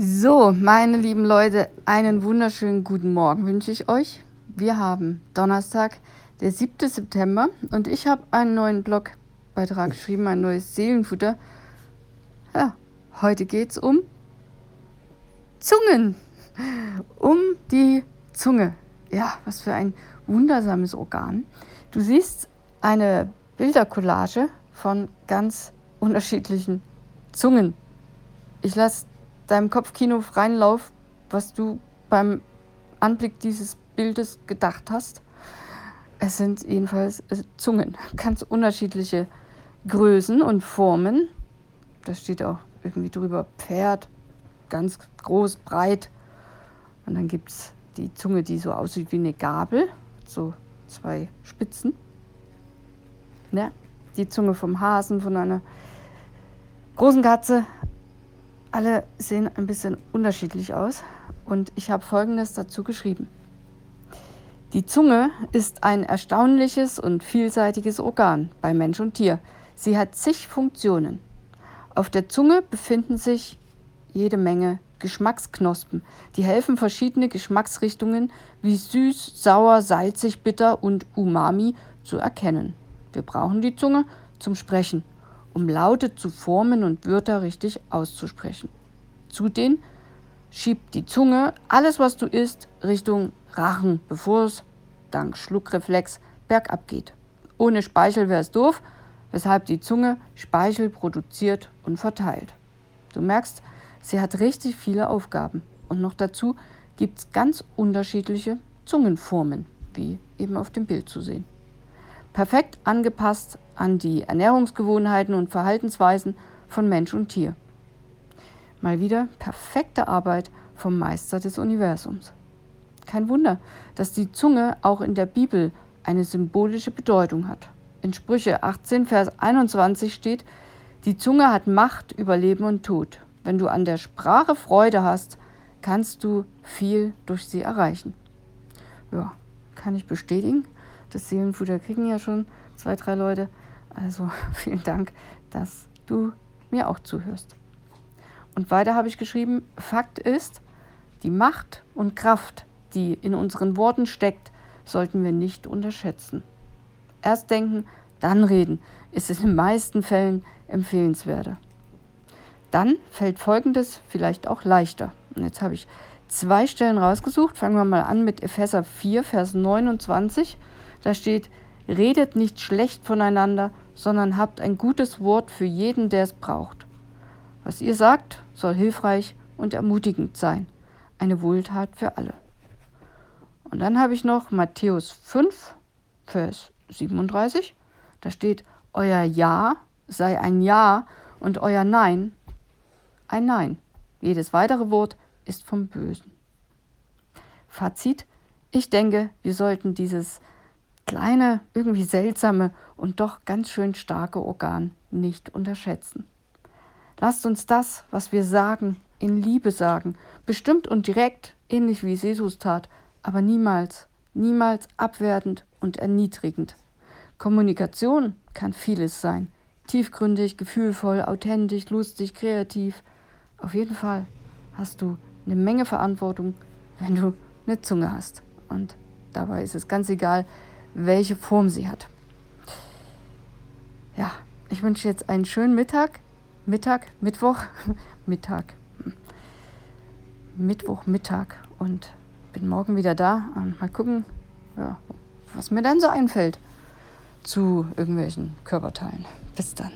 So, meine lieben Leute, einen wunderschönen guten Morgen wünsche ich euch. Wir haben Donnerstag, der 7. September und ich habe einen neuen Blogbeitrag geschrieben, ein neues Seelenfutter. Ja, heute geht es um Zungen, um die Zunge. Ja, was für ein wundersames Organ. Du siehst eine Bildercollage von ganz unterschiedlichen Zungen. Ich lasse deinem Kopfkino freien Lauf, was du beim Anblick dieses Bildes gedacht hast. Es sind jedenfalls äh, Zungen, ganz unterschiedliche Größen und Formen. Da steht auch irgendwie drüber Pferd, ganz groß, breit. Und dann gibt es die Zunge, die so aussieht wie eine Gabel, so zwei Spitzen. Ja, die Zunge vom Hasen, von einer großen Katze, alle sehen ein bisschen unterschiedlich aus und ich habe Folgendes dazu geschrieben. Die Zunge ist ein erstaunliches und vielseitiges Organ bei Mensch und Tier. Sie hat zig Funktionen. Auf der Zunge befinden sich jede Menge Geschmacksknospen, die helfen, verschiedene Geschmacksrichtungen wie süß, sauer, salzig, bitter und umami zu erkennen. Wir brauchen die Zunge zum Sprechen um Laute zu formen und Wörter richtig auszusprechen. Zudem schiebt die Zunge alles, was du isst, Richtung Rachen, bevor es dank Schluckreflex bergab geht. Ohne Speichel wäre es doof, weshalb die Zunge Speichel produziert und verteilt. Du merkst, sie hat richtig viele Aufgaben. Und noch dazu gibt es ganz unterschiedliche Zungenformen, wie eben auf dem Bild zu sehen perfekt angepasst an die Ernährungsgewohnheiten und Verhaltensweisen von Mensch und Tier. Mal wieder perfekte Arbeit vom Meister des Universums. Kein Wunder, dass die Zunge auch in der Bibel eine symbolische Bedeutung hat. In Sprüche 18, Vers 21 steht, die Zunge hat Macht über Leben und Tod. Wenn du an der Sprache Freude hast, kannst du viel durch sie erreichen. Ja, kann ich bestätigen. Das Seelenfutter kriegen ja schon zwei, drei Leute. Also vielen Dank, dass du mir auch zuhörst. Und weiter habe ich geschrieben, Fakt ist, die Macht und Kraft, die in unseren Worten steckt, sollten wir nicht unterschätzen. Erst denken, dann reden, ist in den meisten Fällen empfehlenswerter. Dann fällt Folgendes vielleicht auch leichter. Und jetzt habe ich zwei Stellen rausgesucht. Fangen wir mal an mit Epheser 4, Vers 29. Da steht, redet nicht schlecht voneinander, sondern habt ein gutes Wort für jeden, der es braucht. Was ihr sagt, soll hilfreich und ermutigend sein. Eine Wohltat für alle. Und dann habe ich noch Matthäus 5, Vers 37. Da steht, euer Ja sei ein Ja und euer Nein ein Nein. Jedes weitere Wort ist vom Bösen. Fazit, ich denke, wir sollten dieses kleine, irgendwie seltsame und doch ganz schön starke Organ nicht unterschätzen. Lasst uns das, was wir sagen, in Liebe sagen, bestimmt und direkt, ähnlich wie es Jesus tat, aber niemals, niemals abwertend und erniedrigend. Kommunikation kann vieles sein. Tiefgründig, gefühlvoll, authentisch, lustig, kreativ. Auf jeden Fall hast du eine Menge Verantwortung, wenn du eine Zunge hast. Und dabei ist es ganz egal, welche Form sie hat. Ja, ich wünsche jetzt einen schönen Mittag. Mittag, Mittwoch, Mittag. Mittwoch, Mittag und bin morgen wieder da und mal gucken, ja, was mir dann so einfällt zu irgendwelchen Körperteilen. Bis dann.